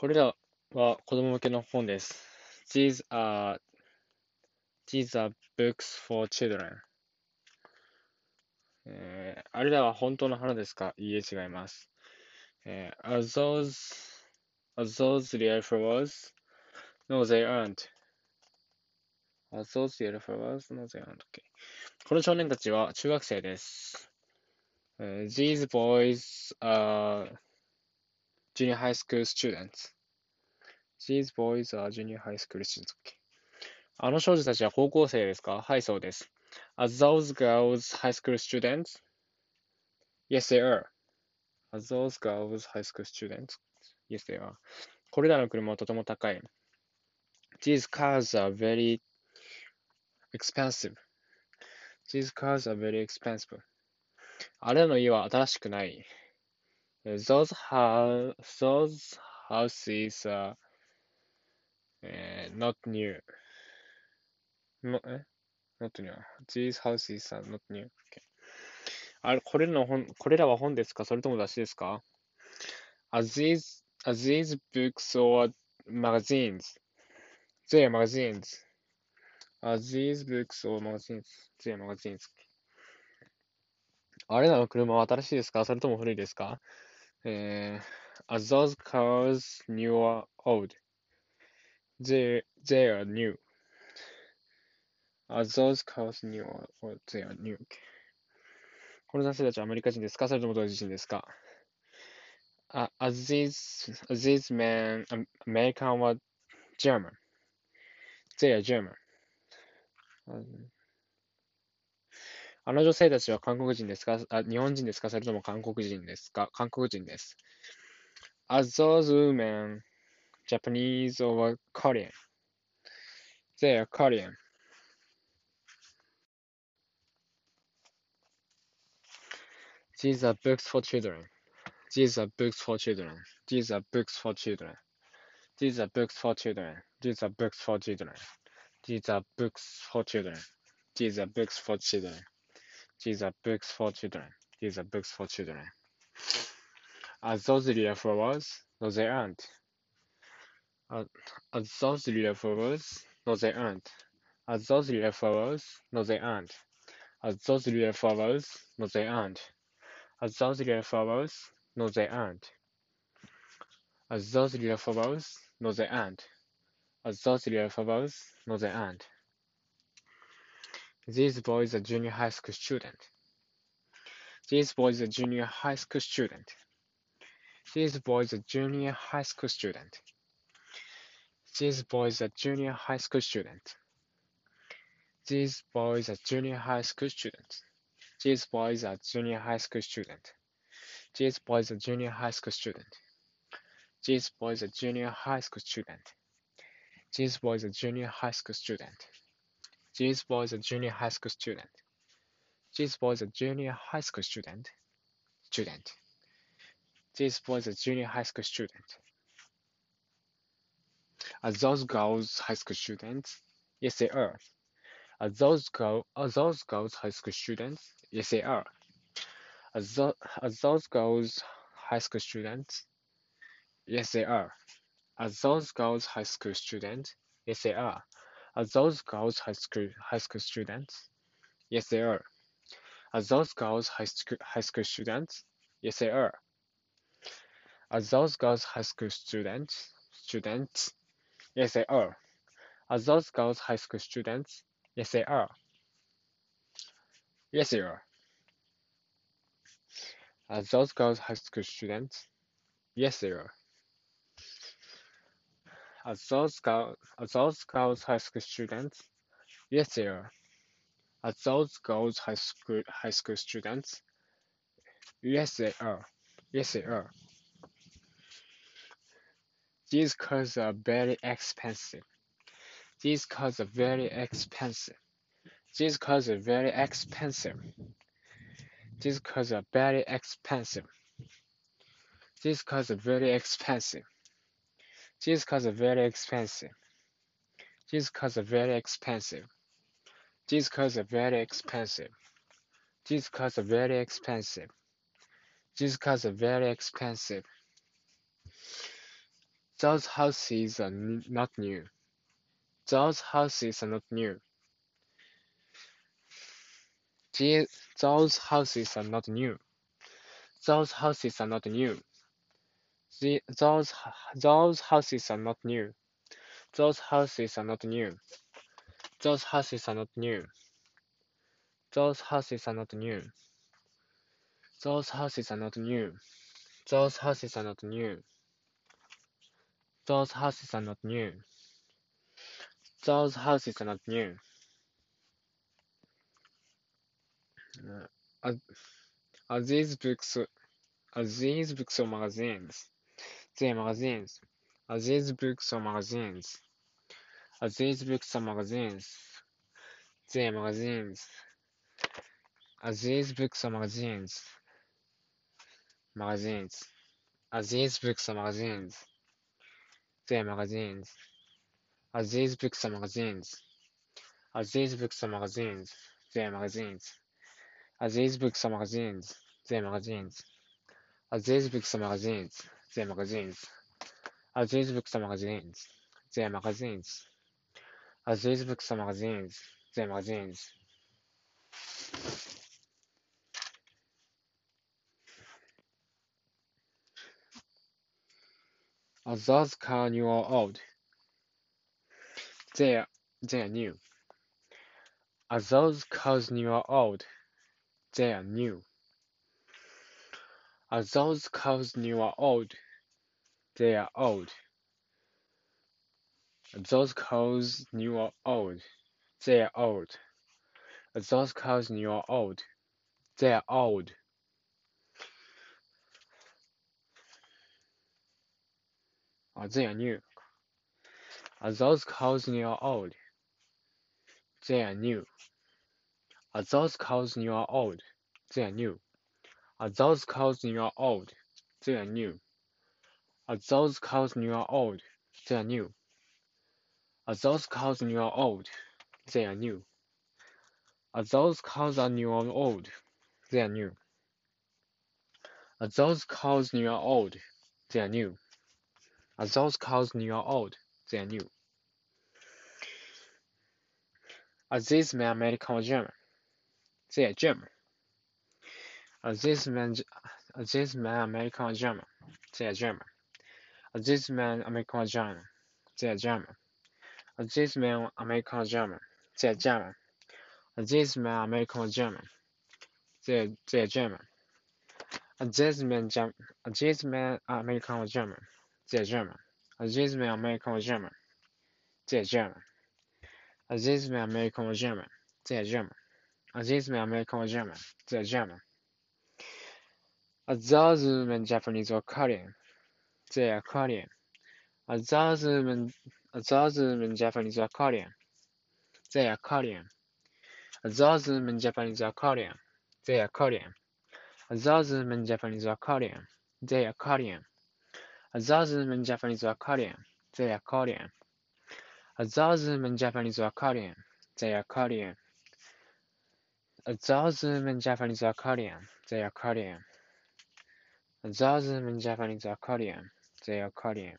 これらは子供向けの本です。These are, these are books for children. えーあれらは本当の花ですかいいえ、違います。えー are those, are those real flowers? No, they aren't. Are those real flowers? No, they aren't. Okay. この少年たちは中学生です。えー These boys are junior high school students. These boys are junior high school students. Okay. あの少女たちは高校生ですかはい、そうです。Are those girls high school students? Yes, they are. Are those girls high school students? Yes, they are. これらの車はとても高い。These cars are very expensive. These cars are very expensive. あれらの家は新しくない。Those, ha those houses are、えー not new. No, え ?not new. These houses are not new. Okay. あれ、これの本、これらは本ですかそれとも雑誌ですか ?Are these, are these books or magazines? They are magazines. Are these books or magazines? They are magazines. あれらの車は新しいですかそれとも古いですか、Are those cars new or old? They, they are new. Are those cars new or old? They are new. この男性たちはアメリカ人ですかそれともドイツ人ですかあ、Are these, are these men Am- American or German? They are German. あの女性たちは韓国人ですかあ、日本人ですかそれとも韓国人ですか韓国人です。Are those women Japanese or Korean? They are Korean. These are books for children. These are books for children. These are books for children. These are books for children. These are books for children. These are books for children. These are books for children. These are books for children. These are books for children. Are those real flowers? No, they aren't. Are, those real flowers? No, they aren't. Are those real flowers? No, they aren't. Are those real flowers? No, they aren't. Are those real flowers? No, they aren't. Are those real flowers? No, they aren't. Are those real flowers? No, they aren't. This boy is a junior high school student. This boy is a junior high school student. This boy is a junior high school student. This boy is a junior high school student. This boy is a junior high school student. This boy is a junior high school student. This boy is a junior high school student. This boy is a junior high school student. This boy is a junior high school student. These boys a junior high school student. These boys a junior high school student. Student. These boys are junior high school student. Are those girls high school students? Yes, they are. Are those girl are those girls high school students? Yes, they are. Are, tho- are those girls high school students? Yes, they are. Are those girls high school students? Yes, they are. Are those girls high school high school students? Yes, they are. Are those girls high school high school students? Yes, they are. Are those girls high school students? Students? Yes, they are. Are those girls high school students? Yes, they are. Yes, they are. Are those girls high school students? Yes, they are. Those girls are those girls high school students? Yes, they are. Are those girls high school high school students? Yes, they are. Yes, they are. These cars are very expensive. These cars are very expensive. These cars are very expensive. These cars are very expensive. These cars are very expensive. These cars are very expensive. These cars are very expensive. These cars are very expensive. These cars are very expensive. These cars are very expensive. Those houses are not new. Those houses are not new. those houses are not new. Those houses are not new. The, those those houses are not new. Those houses are not new. Those houses are not new. Those houses are not new. Those houses are not new. Those houses are not new. Those houses are not new. Those houses are not new. Uh, are, are these books are these books or magazines? They magazines. Are these books or magazines? Are these books or magazines? They magazines. Are these books or magazines? Magazines. Are these books or magazines? They magazines. Are these books or magazines? Are these books or magazines? They magazines. Are these books or magazines? They magazines. Are these books or magazines? They are magazines. Are these books or magazines? They are magazines. Are these books or magazines? They are magazines. Are those cars new or old? They are, they are new. Are those cars new or old? They are new. Are those cars new or old? They are old. Are those cars new or old? They are old. Are those cars new or old? They are old. Are they new? Are those cars new or old? They are new. Are those cows new or old? They are new. Are those cows new or old? They are new. Are those cows new or old? They are new. Are those cows new or old? They are new. Are those cows are new or old? They are new. Are those cows new or old? They are new. Are those cows new or old? They are new. Are these men American or German? They are German. These men American or German? They are German. These men American or German? They are German. These men American or German? They are German. These men American or German? They are, they are German. These men American or German? They are German. These men American or German? They are German. These men American German? They are German. Are American or German? They are German. Those men Japanese or Korean? They are Korean. Men, are Japanese or Korean? They are Korean. Those men Japanese or Korean? They are Korean. Those men Japanese or Korean? They are Korean. Those men Japanese or Korean? They are Korean. Those men Japanese or Korean? They are Korean. Those men Japanese or Korean, they are Korean. Those men Japanese they are Korean.